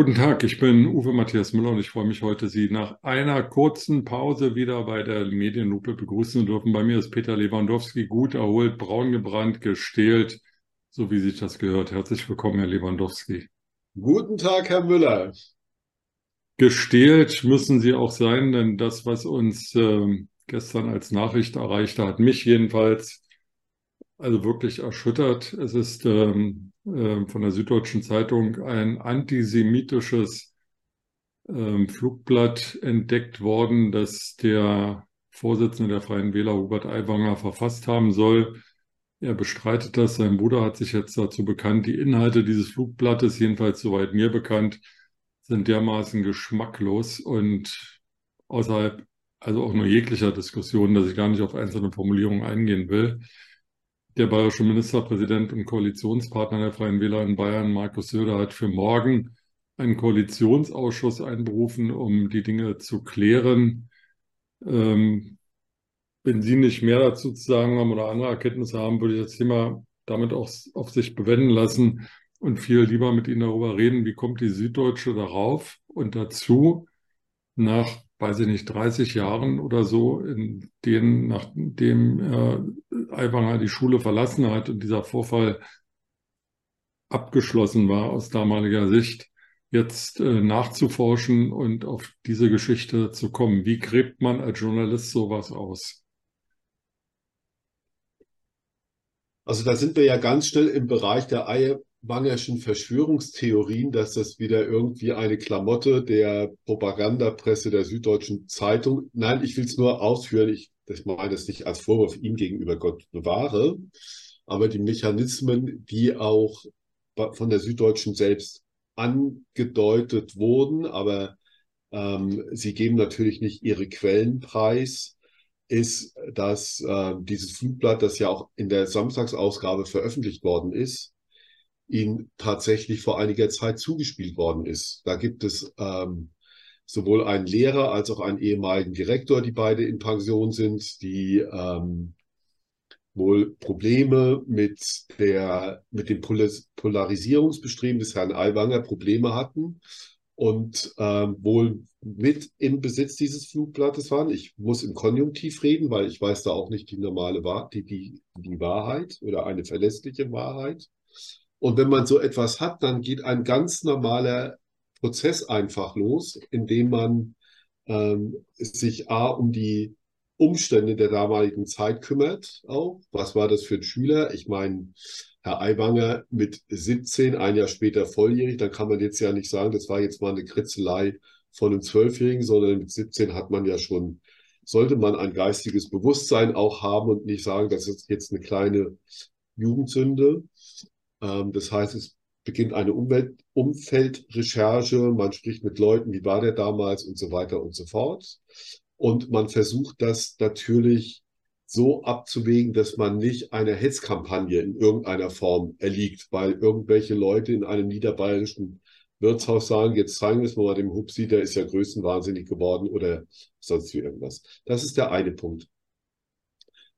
Guten Tag, ich bin Uwe Matthias Müller und ich freue mich heute, Sie nach einer kurzen Pause wieder bei der Medienlupe begrüßen zu dürfen. Bei mir ist Peter Lewandowski, gut erholt, braun gebrannt, gestählt, so wie sich das gehört. Herzlich willkommen, Herr Lewandowski. Guten Tag, Herr Müller. Gestählt müssen Sie auch sein, denn das, was uns äh, gestern als Nachricht erreichte, hat mich jedenfalls also wirklich erschüttert. Es ist ähm, äh, von der Süddeutschen Zeitung ein antisemitisches ähm, Flugblatt entdeckt worden, das der Vorsitzende der Freien Wähler Hubert Aiwanger verfasst haben soll. Er bestreitet das. Sein Bruder hat sich jetzt dazu bekannt. Die Inhalte dieses Flugblattes, jedenfalls soweit mir bekannt, sind dermaßen geschmacklos und außerhalb, also auch nur jeglicher Diskussion, dass ich gar nicht auf einzelne Formulierungen eingehen will. Der bayerische Ministerpräsident und Koalitionspartner der Freien Wähler in Bayern, Markus Söder, hat für morgen einen Koalitionsausschuss einberufen, um die Dinge zu klären. Ähm, wenn Sie nicht mehr dazu zu sagen haben oder andere Erkenntnisse haben, würde ich das Thema damit auch auf sich bewenden lassen und viel lieber mit Ihnen darüber reden, wie kommt die Süddeutsche darauf und dazu, nach weiß ich nicht, 30 Jahren oder so, in denen, nachdem äh, Aiwanger die Schule verlassen hat und dieser Vorfall abgeschlossen war aus damaliger Sicht, jetzt äh, nachzuforschen und auf diese Geschichte zu kommen. Wie gräbt man als Journalist sowas aus? Also da sind wir ja ganz schnell im Bereich der Wangerschen Verschwörungstheorien, dass das wieder irgendwie eine Klamotte der Propagandapresse der Süddeutschen Zeitung. Nein, ich will es nur ausführen. Ich, ich meine das nicht als Vorwurf ihm gegenüber Gott bewahre, aber die Mechanismen, die auch von der Süddeutschen selbst angedeutet wurden, aber ähm, sie geben natürlich nicht ihre Quellen preis, ist, dass äh, dieses Flugblatt, das ja auch in der Samstagsausgabe veröffentlicht worden ist, ihm tatsächlich vor einiger Zeit zugespielt worden ist. Da gibt es ähm, sowohl einen Lehrer als auch einen ehemaligen Direktor, die beide in Pension sind, die ähm, wohl Probleme mit der mit dem Polarisierungsbestreben des Herrn Aiwanger Probleme hatten und ähm, wohl mit im Besitz dieses Flugblattes waren. Ich muss im Konjunktiv reden, weil ich weiß da auch nicht die normale Wahr die, die, die Wahrheit oder eine verlässliche Wahrheit. Und wenn man so etwas hat, dann geht ein ganz normaler Prozess einfach los, indem man ähm, sich A um die Umstände der damaligen Zeit kümmert auch. Was war das für ein Schüler? Ich meine, Herr Aiwanger mit 17, ein Jahr später volljährig, dann kann man jetzt ja nicht sagen, das war jetzt mal eine Kritzelei von einem Zwölfjährigen, sondern mit 17 hat man ja schon, sollte man ein geistiges Bewusstsein auch haben und nicht sagen, das ist jetzt eine kleine Jugendsünde. Ähm, das heißt, es beginnt eine Umwelt Umfeldrecherche, man spricht mit Leuten, wie war der damals und so weiter und so fort. Und man versucht das natürlich so abzuwägen, dass man nicht einer Hetzkampagne in irgendeiner Form erliegt, weil irgendwelche Leute in einem niederbayerischen Wirtshaus sagen, jetzt zeigen wir es mal dem Hupsi, der ist ja größenwahnsinnig geworden oder sonst wie irgendwas. Das ist der eine Punkt.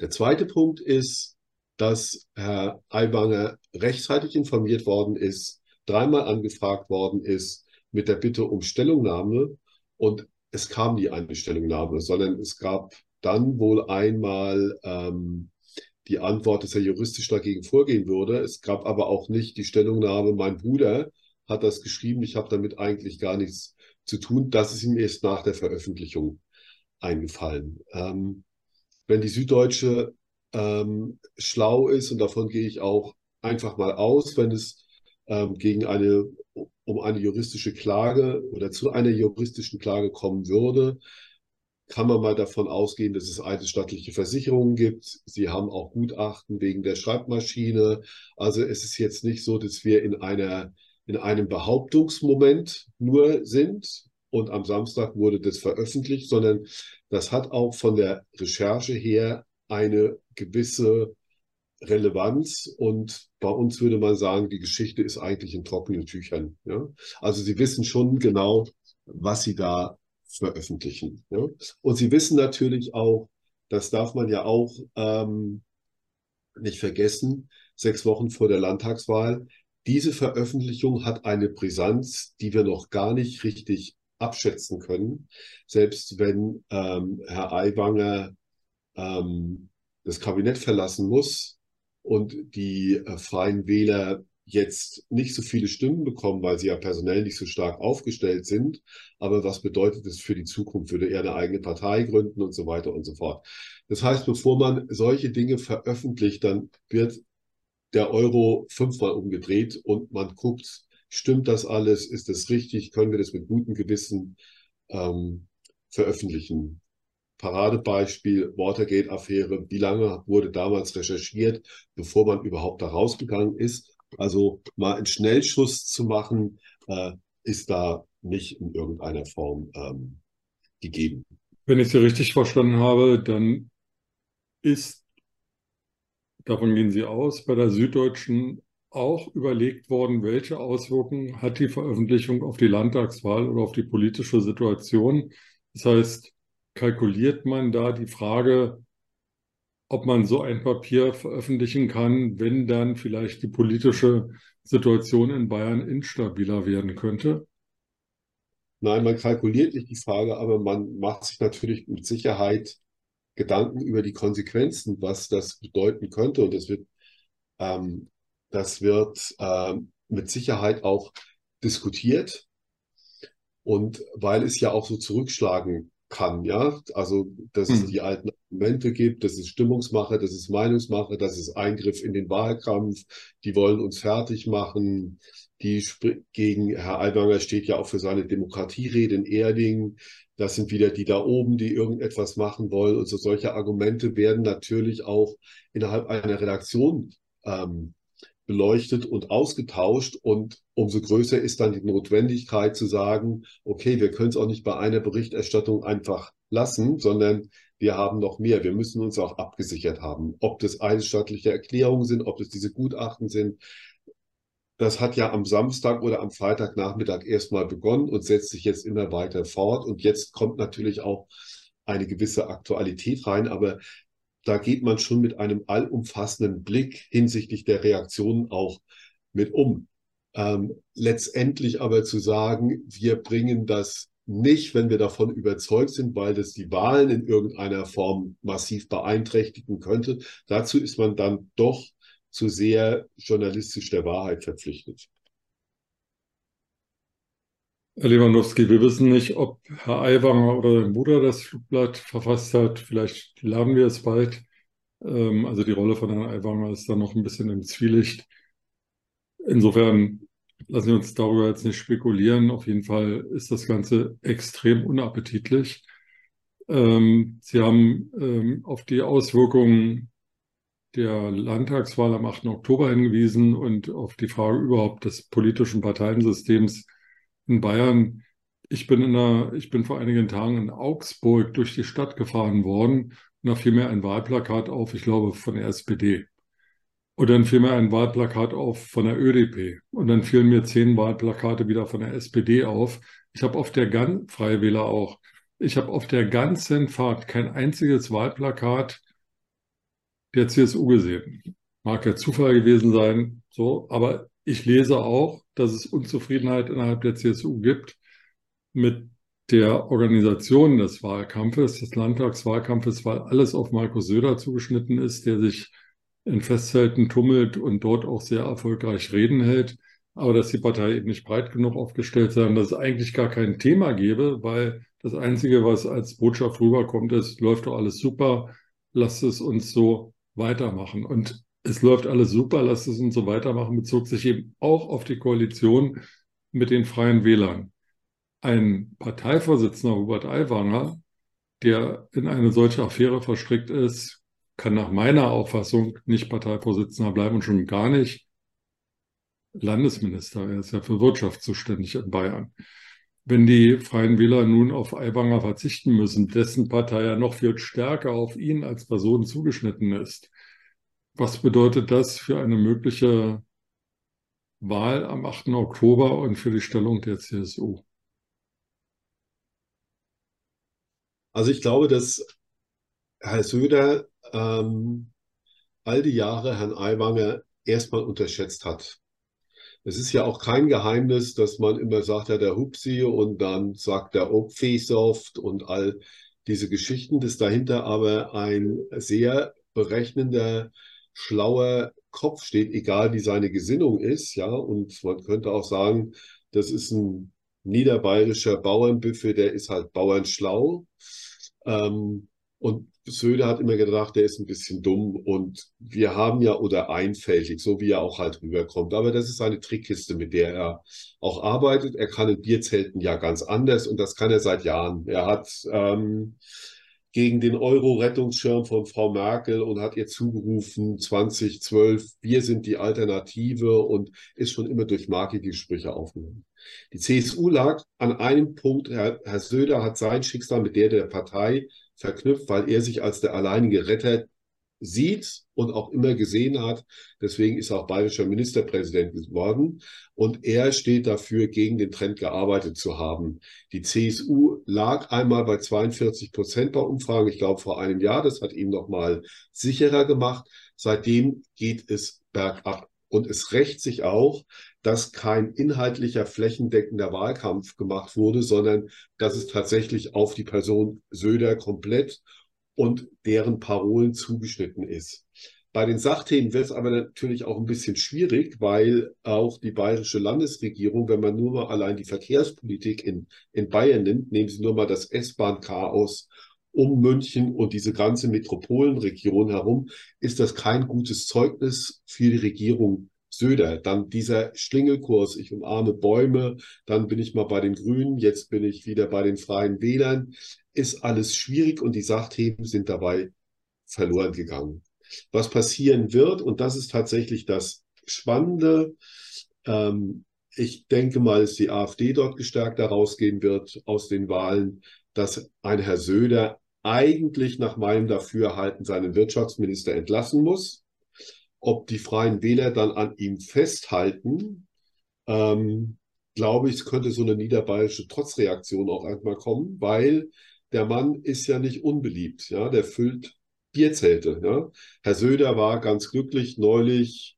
Der zweite Punkt ist, dass Herr Aiwanger rechtzeitig informiert worden ist, dreimal angefragt worden ist mit der Bitte um Stellungnahme und es kam nie eine Stellungnahme, sondern es gab dann wohl einmal ähm, die Antwort, dass er juristisch dagegen vorgehen würde. Es gab aber auch nicht die Stellungnahme, mein Bruder hat das geschrieben, ich habe damit eigentlich gar nichts zu tun. Das ist ihm erst nach der Veröffentlichung eingefallen. Ähm, wenn die Süddeutsche ähm, schlau ist und davon gehe ich auch einfach mal aus, wenn es ähm, gegen eine um eine juristische Klage oder zu einer juristischen Klage kommen würde, kann man mal davon ausgehen, dass es eidesstattliche Versicherungen gibt. Sie haben auch Gutachten wegen der Schreibmaschine. Also es ist jetzt nicht so, dass wir in einer in einem Behauptungsmoment nur sind und am Samstag wurde das veröffentlicht, sondern das hat auch von der Recherche her eine gewisse Relevanz und bei uns würde man sagen, die Geschichte ist eigentlich in trockenen Tüchern. Ja? Also sie wissen schon genau, was sie da veröffentlichen. Ja? Und sie wissen natürlich auch, das darf man ja auch ähm, nicht vergessen, sechs Wochen vor der Landtagswahl, diese Veröffentlichung hat eine Brisanz, die wir noch gar nicht richtig abschätzen können. Selbst wenn ähm, Herr Aiwanger ähm, das Kabinett verlassen muss und die äh, Freien Wähler jetzt nicht so viele Stimmen bekommen, weil sie ja personell nicht so stark aufgestellt sind. Aber was bedeutet das für die Zukunft? Würde er eine eigene Partei gründen und so weiter und so fort. Das heißt, bevor man solche Dinge veröffentlicht, dann wird der Euro fünfmal umgedreht und man guckt, stimmt das alles? Ist das richtig? Können wir das mit gutem Gewissen ähm, veröffentlichen? Paradebeispiel Watergate-Affäre. Wie lange wurde damals recherchiert, bevor man überhaupt da rausgegangen ist? Also mal einen Schnellschuss zu machen, äh, ist da nicht in irgendeiner Form ähm, gegeben. Wenn ich Sie richtig verstanden habe, dann ist, davon gehen Sie aus, bei der Süddeutschen auch überlegt worden, welche Auswirkungen hat die Veröffentlichung auf die Landtagswahl oder auf die politische Situation. Das heißt, kalkuliert man da die Frage, ob man so ein Papier veröffentlichen kann, wenn dann vielleicht die politische Situation in Bayern instabiler werden könnte? Nein, man kalkuliert nicht die Frage, aber man macht sich natürlich mit Sicherheit Gedanken über die Konsequenzen, was das bedeuten könnte. Und das wird, ähm, das wird ähm, mit Sicherheit auch diskutiert. Und weil es ja auch so zurückschlagen kann, ja. Also, dass es hm. die alten Argumente gibt, dass es Stimmungsmache, dass es Meinungsmache, dass es Eingriff in den Wahlkampf, die wollen uns fertig machen. Die gegen Herr Aiwanger steht ja auch für seine Demokratierede in Erding. Das sind wieder die da oben, die irgendetwas machen wollen. Und so solche Argumente werden natürlich auch innerhalb einer Redaktion ähm, beleuchtet und ausgetauscht. Und umso größer ist dann die Notwendigkeit zu sagen, okay, wir können es auch nicht bei einer Berichterstattung einfach lassen, sondern wir haben noch mehr. Wir müssen uns auch abgesichert haben. Ob das eidesstattliche Erklärungen sind, ob das diese Gutachten sind. Das hat ja am Samstag oder am Freitagnachmittag erstmal begonnen und setzt sich jetzt immer weiter fort. Und jetzt kommt natürlich auch eine gewisse Aktualität rein. Aber da geht man schon mit einem allumfassenden Blick hinsichtlich der Reaktionen auch mit um. Ähm, letztendlich aber zu sagen, wir bringen das nicht, wenn wir davon überzeugt sind, weil das die Wahlen in irgendeiner Form massiv beeinträchtigen könnte. Dazu ist man dann doch zu sehr journalistisch der Wahrheit verpflichtet. Herr Lewandowski, wir wissen nicht, ob Herr Aiwanger oder sein Bruder das Flugblatt verfasst hat. Vielleicht lernen wir es bald. Ähm, also die Rolle von Herrn Aiwanger ist da noch ein bisschen im Zwielicht. Insofern lassen wir uns darüber jetzt nicht spekulieren. Auf jeden Fall ist das Ganze extrem unappetitlich. Ähm, Sie haben ähm, auf die Auswirkungen der Landtagswahl am 8. Oktober hingewiesen und auf die Frage überhaupt des politischen Parteiensystems in Bayern. Ich bin, in der, ich bin vor einigen Tagen in Augsburg durch die Stadt gefahren worden und da fiel mir ein Wahlplakat auf, ich glaube von der SPD. Und dann fiel mir ein Wahlplakat auf von der ÖDP. Und dann fielen mir zehn Wahlplakate wieder von der SPD auf. Ich habe auf der ganzen, Freie auch, ich habe auf der ganzen Fahrt kein einziges Wahlplakat der CSU gesehen. Mag ja Zufall gewesen sein, so, aber ich lese auch, dass es Unzufriedenheit innerhalb der CSU gibt mit der Organisation des Wahlkampfes, des Landtagswahlkampfes, weil alles auf Markus Söder zugeschnitten ist, der sich in Festzelten tummelt und dort auch sehr erfolgreich Reden hält, aber dass die Partei eben nicht breit genug aufgestellt sei und dass es eigentlich gar kein Thema gäbe, weil das Einzige, was als Botschaft rüberkommt, ist, läuft doch alles super, lasst es uns so weitermachen. Und es läuft alles super, lasst es uns so weitermachen, bezog sich eben auch auf die Koalition mit den Freien Wählern. Ein Parteivorsitzender, Robert Aiwanger, der in eine solche Affäre verstrickt ist, kann nach meiner Auffassung nicht Parteivorsitzender bleiben und schon gar nicht Landesminister. Er ist ja für Wirtschaft zuständig in Bayern. Wenn die Freien Wähler nun auf Aiwanger verzichten müssen, dessen Partei ja noch viel stärker auf ihn als Person zugeschnitten ist, was bedeutet das für eine mögliche Wahl am 8. Oktober und für die Stellung der CSU? Also ich glaube, dass Herr Söder ähm, all die Jahre Herrn Aiwanger erstmal unterschätzt hat. Es ist ja auch kein Geheimnis, dass man immer sagt, ja, der Hupsi und dann sagt der Opfesoft und all diese Geschichten, dass dahinter aber ein sehr berechnender, schlauer Kopf steht, egal wie seine Gesinnung ist, ja, und man könnte auch sagen, das ist ein niederbayerischer Bauernbüffel, der ist halt bauernschlau. Ähm, und Söder hat immer gedacht, der ist ein bisschen dumm und wir haben ja oder einfältig, so wie er auch halt rüberkommt. Aber das ist eine Trickkiste, mit der er auch arbeitet. Er kann in Bierzelten ja ganz anders und das kann er seit Jahren. Er hat ähm, gegen den Euro-Rettungsschirm von Frau Merkel und hat ihr zugerufen 2012, wir sind die Alternative und ist schon immer durch Marketing-Sprüche aufgenommen. Die CSU lag an einem Punkt, Herr, Herr Söder hat sein Schicksal mit der der Partei verknüpft, weil er sich als der alleinige Retter sieht und auch immer gesehen hat. Deswegen ist er auch bayerischer Ministerpräsident geworden. Und er steht dafür, gegen den Trend gearbeitet zu haben. Die CSU lag einmal bei 42 Prozent bei Umfragen, ich glaube vor einem Jahr. Das hat ihn nochmal sicherer gemacht. Seitdem geht es bergab. Und es rächt sich auch, dass kein inhaltlicher flächendeckender Wahlkampf gemacht wurde, sondern dass es tatsächlich auf die Person Söder komplett und deren Parolen zugeschnitten ist. Bei den Sachthemen wird es aber natürlich auch ein bisschen schwierig, weil auch die bayerische Landesregierung, wenn man nur mal allein die Verkehrspolitik in, in Bayern nimmt, nehmen Sie nur mal das S-Bahn-Chaos um München und diese ganze Metropolenregion herum, ist das kein gutes Zeugnis für die Regierung Söder. Dann dieser Schlingelkurs, ich umarme Bäume, dann bin ich mal bei den Grünen, jetzt bin ich wieder bei den Freien Wählern, ist alles schwierig und die Sachthemen sind dabei verloren gegangen. Was passieren wird, und das ist tatsächlich das Spannende, ähm, ich denke mal, dass die AfD dort gestärkt herausgehen wird aus den Wahlen, dass ein Herr Söder eigentlich nach meinem Dafürhalten seinen Wirtschaftsminister entlassen muss. Ob die Freien Wähler dann an ihm festhalten, ähm, glaube ich, könnte so eine niederbayerische Trotzreaktion auch einmal kommen, weil der Mann ist ja nicht unbeliebt. Ja, der füllt Bierzelte. Ja. Herr Söder war ganz glücklich, neulich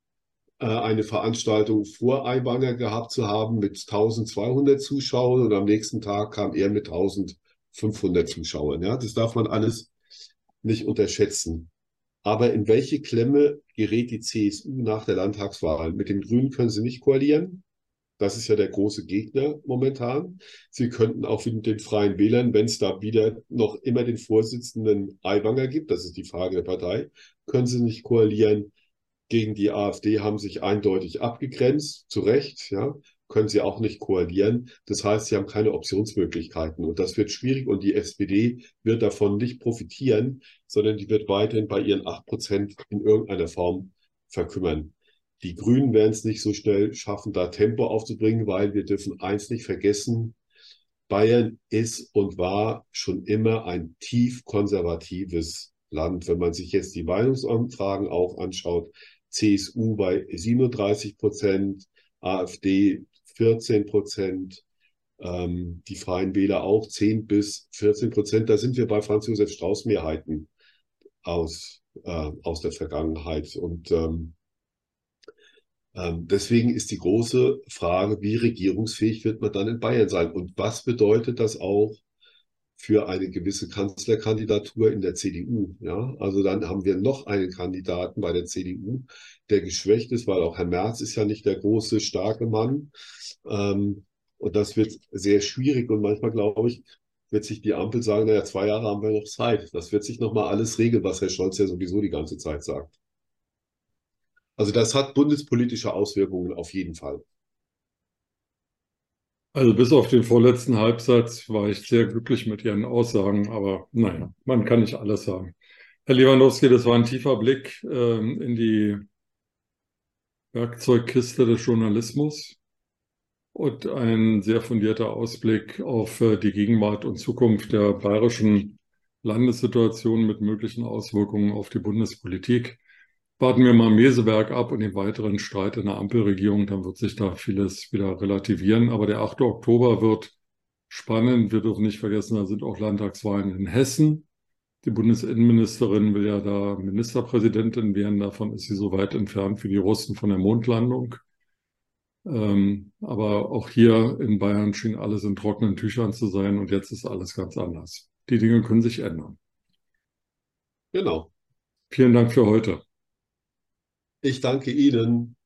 äh, eine Veranstaltung vor Eiwanger gehabt zu haben mit 1200 Zuschauern und am nächsten Tag kam er mit 1000 500 Zuschauern. Ja, das darf man alles nicht unterschätzen. Aber in welche Klemme gerät die CSU nach der Landtagswahl? Mit den Grünen können sie nicht koalieren. Das ist ja der große Gegner momentan. Sie könnten auch mit den Freien Wählern, wenn es da wieder noch immer den Vorsitzenden Aiwanger gibt, das ist die Frage der Partei, können sie nicht koalieren. Gegen die AfD haben sich eindeutig abgegrenzt, zu Recht, ja können sie auch nicht koalieren. Das heißt, sie haben keine Optionsmöglichkeiten und das wird schwierig und die SPD wird davon nicht profitieren, sondern die wird weiterhin bei ihren acht Prozent in irgendeiner Form verkümmern. Die Grünen werden es nicht so schnell schaffen, da Tempo aufzubringen, weil wir dürfen eins nicht vergessen. Bayern ist und war schon immer ein tief konservatives Land. Wenn man sich jetzt die Meinungsumfragen auch anschaut, CSU bei 37 Prozent, AfD 14 Prozent, ähm, die Freien Wähler auch 10 bis 14 Prozent. Da sind wir bei Franz Josef Strauß Mehrheiten aus, äh, aus der Vergangenheit. Und ähm, deswegen ist die große Frage, wie regierungsfähig wird man dann in Bayern sein? Und was bedeutet das auch für eine gewisse Kanzlerkandidatur in der CDU. Ja, also dann haben wir noch einen Kandidaten bei der CDU, der geschwächt ist, weil auch Herr Merz ist ja nicht der große, starke Mann. Ähm, und das wird sehr schwierig. Und manchmal, glaube ich, wird sich die Ampel sagen, naja, zwei Jahre haben wir noch Zeit. Das wird sich nochmal alles regeln, was Herr Scholz ja sowieso die ganze Zeit sagt. Also das hat bundespolitische Auswirkungen auf jeden Fall. Also bis auf den vorletzten Halbsatz war ich sehr glücklich mit Ihren Aussagen, aber naja, man kann nicht alles sagen. Herr Lewandowski, das war ein tiefer Blick ähm, in die Werkzeugkiste des Journalismus und ein sehr fundierter Ausblick auf äh, die Gegenwart und Zukunft der bayerischen Landessituation mit möglichen Auswirkungen auf die Bundespolitik warten wir mal Meseberg ab und den weiteren Streit in der Ampelregierung, dann wird sich da vieles wieder relativieren. Aber der 8. Oktober wird spannend. Wir dürfen nicht vergessen, da sind auch Landtagswahlen in Hessen. Die Bundesinnenministerin will ja da Ministerpräsidentin werden. Davon ist sie so weit entfernt wie die Russen von der Mondlandung. Ähm, aber auch hier in Bayern schien alles in trockenen Tüchern zu sein und jetzt ist alles ganz anders. Die Dinge können sich ändern. Genau. Vielen Dank für heute. Ich danke Ihnen.